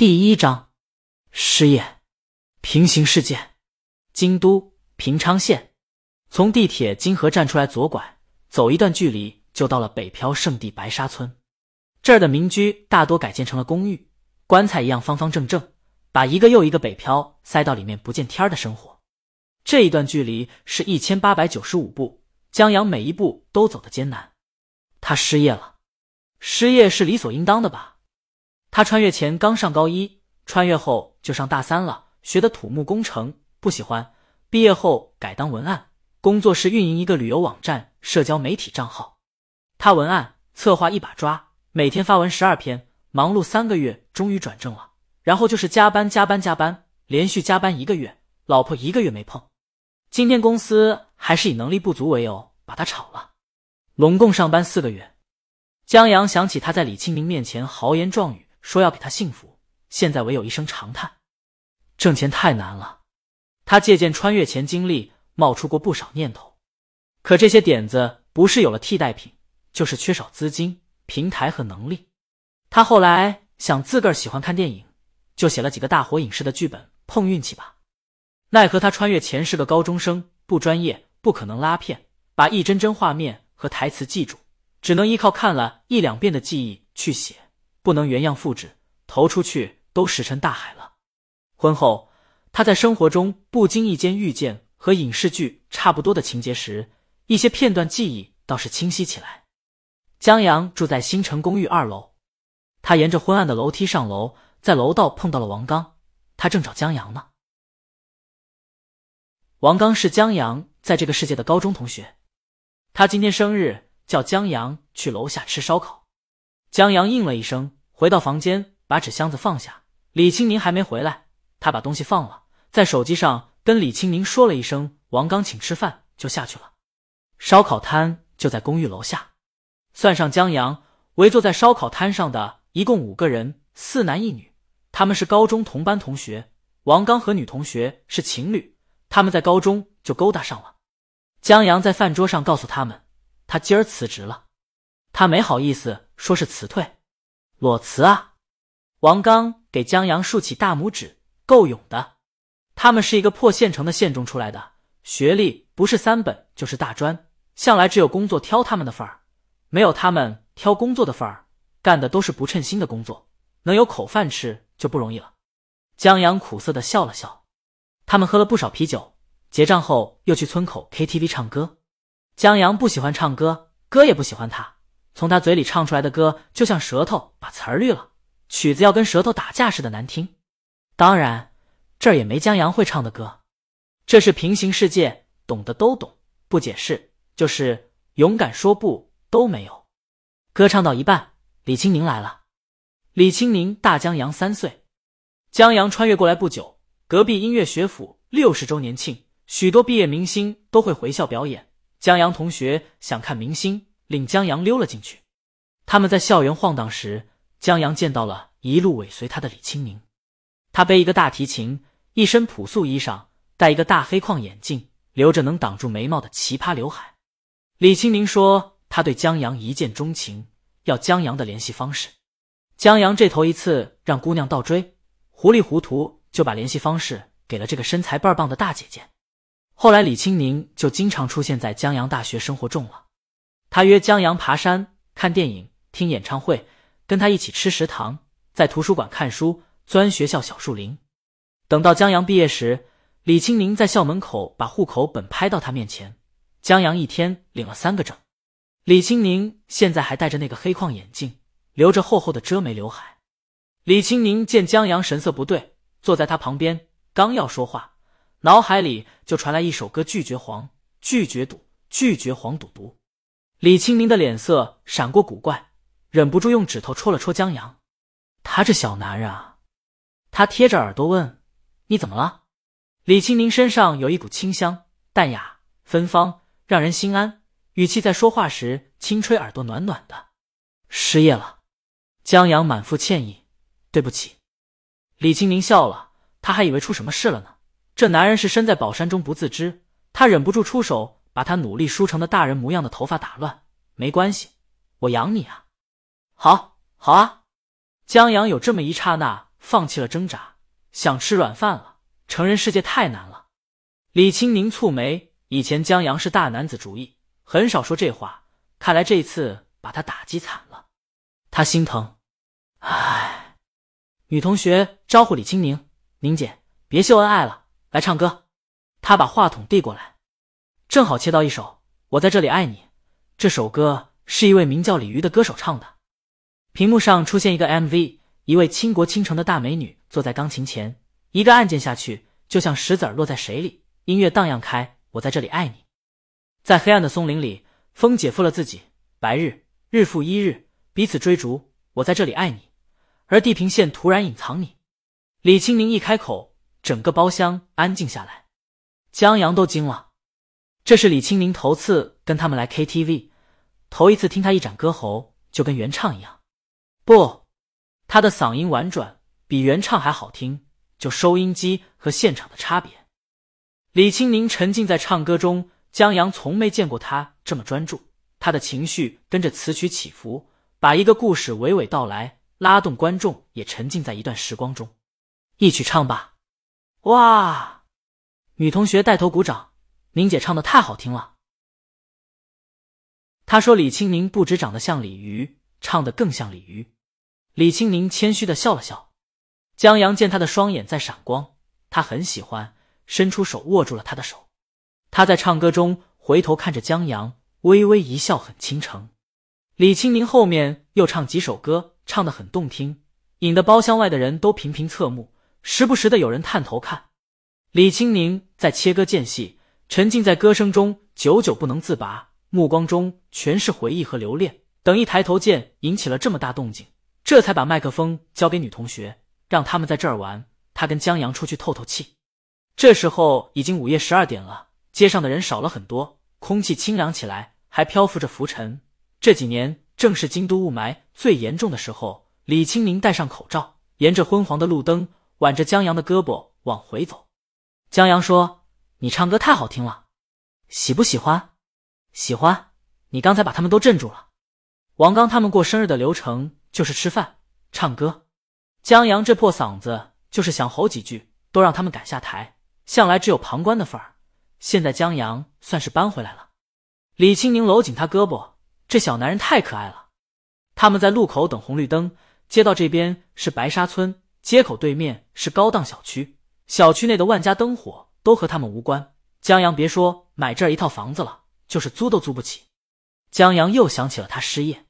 第一章失业。平行世界，京都平昌县，从地铁金河站出来，左拐，走一段距离就到了北漂圣地白沙村。这儿的民居大多改建成了公寓，棺材一样方方正正，把一个又一个北漂塞到里面不见天儿的生活。这一段距离是一千八百九十五步，江阳每一步都走得艰难。他失业了，失业是理所应当的吧？他穿越前刚上高一，穿越后就上大三了，学的土木工程，不喜欢。毕业后改当文案，工作是运营一个旅游网站、社交媒体账号。他文案策划一把抓，每天发文十二篇，忙碌三个月，终于转正了。然后就是加班、加班、加班，连续加班一个月，老婆一个月没碰。今天公司还是以能力不足为由把他炒了，拢共上班四个月。江阳想起他在李清明面前豪言壮语。说要给他幸福，现在唯有一声长叹。挣钱太难了，他借鉴穿越前经历，冒出过不少念头。可这些点子不是有了替代品，就是缺少资金、平台和能力。他后来想自个儿喜欢看电影，就写了几个大火影视的剧本，碰运气吧。奈何他穿越前是个高中生，不专业，不可能拉片，把一帧帧画面和台词记住，只能依靠看了一两遍的记忆去写。不能原样复制，投出去都石沉大海了。婚后，他在生活中不经意间遇见和影视剧差不多的情节时，一些片段记忆倒是清晰起来。江阳住在新城公寓二楼，他沿着昏暗的楼梯上楼，在楼道碰到了王刚，他正找江阳呢。王刚是江阳在这个世界的高中同学，他今天生日，叫江阳去楼下吃烧烤。江阳应了一声，回到房间，把纸箱子放下。李青宁还没回来，他把东西放了，在手机上跟李青宁说了一声“王刚请吃饭”，就下去了。烧烤摊就在公寓楼下，算上江阳，围坐在烧烤摊上的一共五个人，四男一女。他们是高中同班同学，王刚和女同学是情侣，他们在高中就勾搭上了。江阳在饭桌上告诉他们，他今儿辞职了。他没好意思说是辞退，裸辞啊！王刚给江阳竖起大拇指，够勇的。他们是一个破县城的县中出来的，学历不是三本就是大专，向来只有工作挑他们的份儿，没有他们挑工作的份儿，干的都是不称心的工作，能有口饭吃就不容易了。江阳苦涩的笑了笑。他们喝了不少啤酒，结账后又去村口 KTV 唱歌。江阳不喜欢唱歌，歌也不喜欢他。从他嘴里唱出来的歌，就像舌头把词儿绿了，曲子要跟舌头打架似的难听。当然，这儿也没江阳会唱的歌。这是平行世界，懂的都懂，不解释就是勇敢说不都没有。歌唱到一半，李青宁来了。李青宁大江阳三岁，江阳穿越过来不久，隔壁音乐学府六十周年庆，许多毕业明星都会回校表演。江阳同学想看明星。领江阳溜了进去。他们在校园晃荡时，江阳见到了一路尾随他的李青明。他背一个大提琴，一身朴素衣裳，戴一个大黑框眼镜，留着能挡住眉毛的奇葩刘海。李青明说他对江阳一见钟情，要江阳的联系方式。江阳这头一次让姑娘倒追，糊里糊涂就把联系方式给了这个身材倍儿棒的大姐姐。后来李青明就经常出现在江阳大学生活中了。他约江阳爬山、看电影、听演唱会，跟他一起吃食堂，在图书馆看书、钻学校小树林。等到江阳毕业时，李青宁在校门口把户口本拍到他面前。江阳一天领了三个证。李青宁现在还戴着那个黑框眼镜，留着厚厚的遮眉刘海。李青宁见江阳神色不对，坐在他旁边，刚要说话，脑海里就传来一首歌：拒绝黄，拒绝赌，拒绝黄赌毒。李清明的脸色闪过古怪，忍不住用指头戳了戳江阳。他这小男人啊，他贴着耳朵问：“你怎么了？”李清明身上有一股清香，淡雅芬芳，让人心安。语气在说话时轻吹耳朵，暖暖的。失业了，江阳满腹歉意：“对不起。”李清明笑了，他还以为出什么事了呢。这男人是身在宝山中不自知，他忍不住出手。把他努力梳成的大人模样的头发打乱，没关系，我养你啊！好，好啊！江阳有这么一刹那，放弃了挣扎，想吃软饭了。成人世界太难了。李青宁蹙眉，以前江阳是大男子主义，很少说这话，看来这一次把他打击惨了。他心疼。唉，女同学招呼李青宁：“宁姐，别秀恩爱了，来唱歌。”他把话筒递过来，正好切到一首《我在这里爱你》。这首歌是一位名叫李鱼的歌手唱的。屏幕上出现一个 MV，一位倾国倾城的大美女坐在钢琴前，一个按键下去，就像石子儿落在水里，音乐荡漾开。我在这里爱你，在黑暗的松林里，风解负了自己，白日日复一日，彼此追逐。我在这里爱你，而地平线突然隐藏你。李青宁一开口，整个包厢安静下来，江阳都惊了。这是李青宁头次跟他们来 KTV，头一次听他一展歌喉，就跟原唱一样。不，他的嗓音婉转，比原唱还好听。就收音机和现场的差别。李青宁沉浸在唱歌中，江阳从没见过他这么专注。他的情绪跟着词曲起伏，把一个故事娓娓道来，拉动观众也沉浸在一段时光中。一曲唱罢，哇！女同学带头鼓掌。宁姐唱的太好听了。他说：“李青宁不止长得像鲤鱼，唱的更像鲤鱼。”李青宁谦虚的笑了笑，江阳见他的双眼在闪光，他很喜欢，伸出手握住了他的手。他在唱歌中回头看着江阳，微微一笑，很倾城。李青宁后面又唱几首歌，唱的很动听，引得包厢外的人都频频侧目，时不时的有人探头看。李青宁在切割间隙，沉浸在歌声中，久久不能自拔，目光中全是回忆和留恋。等一抬头见，引起了这么大动静。这才把麦克风交给女同学，让他们在这儿玩。他跟江阳出去透透气。这时候已经午夜十二点了，街上的人少了很多，空气清凉起来，还漂浮着浮尘。这几年正是京都雾霾最严重的时候。李青宁戴上口罩，沿着昏黄的路灯，挽着江阳的胳膊往回走。江阳说：“你唱歌太好听了，喜不喜欢？喜欢。你刚才把他们都镇住了。王刚他们过生日的流程。”就是吃饭、唱歌，江阳这破嗓子就是想吼几句，都让他们赶下台。向来只有旁观的份儿，现在江阳算是扳回来了。李青宁搂紧他胳膊，这小男人太可爱了。他们在路口等红绿灯，街道这边是白沙村，街口对面是高档小区，小区内的万家灯火都和他们无关。江阳别说买这儿一套房子了，就是租都租不起。江阳又想起了他失业，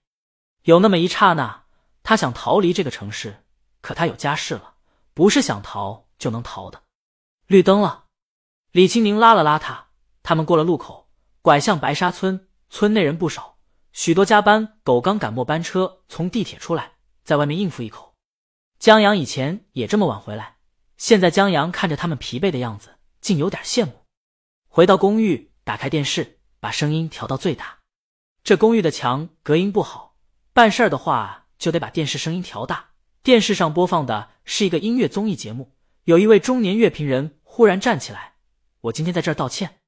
有那么一刹那。他想逃离这个城市，可他有家室了，不是想逃就能逃的。绿灯了，李青宁拉了拉他，他们过了路口，拐向白沙村。村内人不少，许多加班狗刚赶末班车从地铁出来，在外面应付一口。江阳以前也这么晚回来，现在江阳看着他们疲惫的样子，竟有点羡慕。回到公寓，打开电视，把声音调到最大。这公寓的墙隔音不好，办事儿的话。就得把电视声音调大。电视上播放的是一个音乐综艺节目，有一位中年乐评人忽然站起来：“我今天在这儿道歉，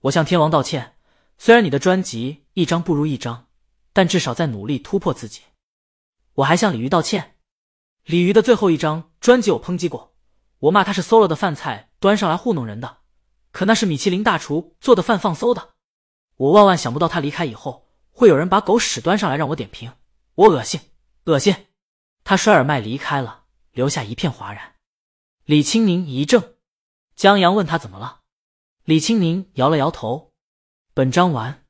我向天王道歉。虽然你的专辑一张不如一张，但至少在努力突破自己。我还向鲤鱼道歉。鲤鱼的最后一张专辑我抨击过，我骂他是馊了的饭菜端上来糊弄人的，可那是米其林大厨做的饭放馊的。我万万想不到他离开以后，会有人把狗屎端上来让我点评，我恶心。”恶心！他摔耳麦离开了，留下一片哗然。李青宁一怔，江阳问他怎么了，李青宁摇了摇头。本章完。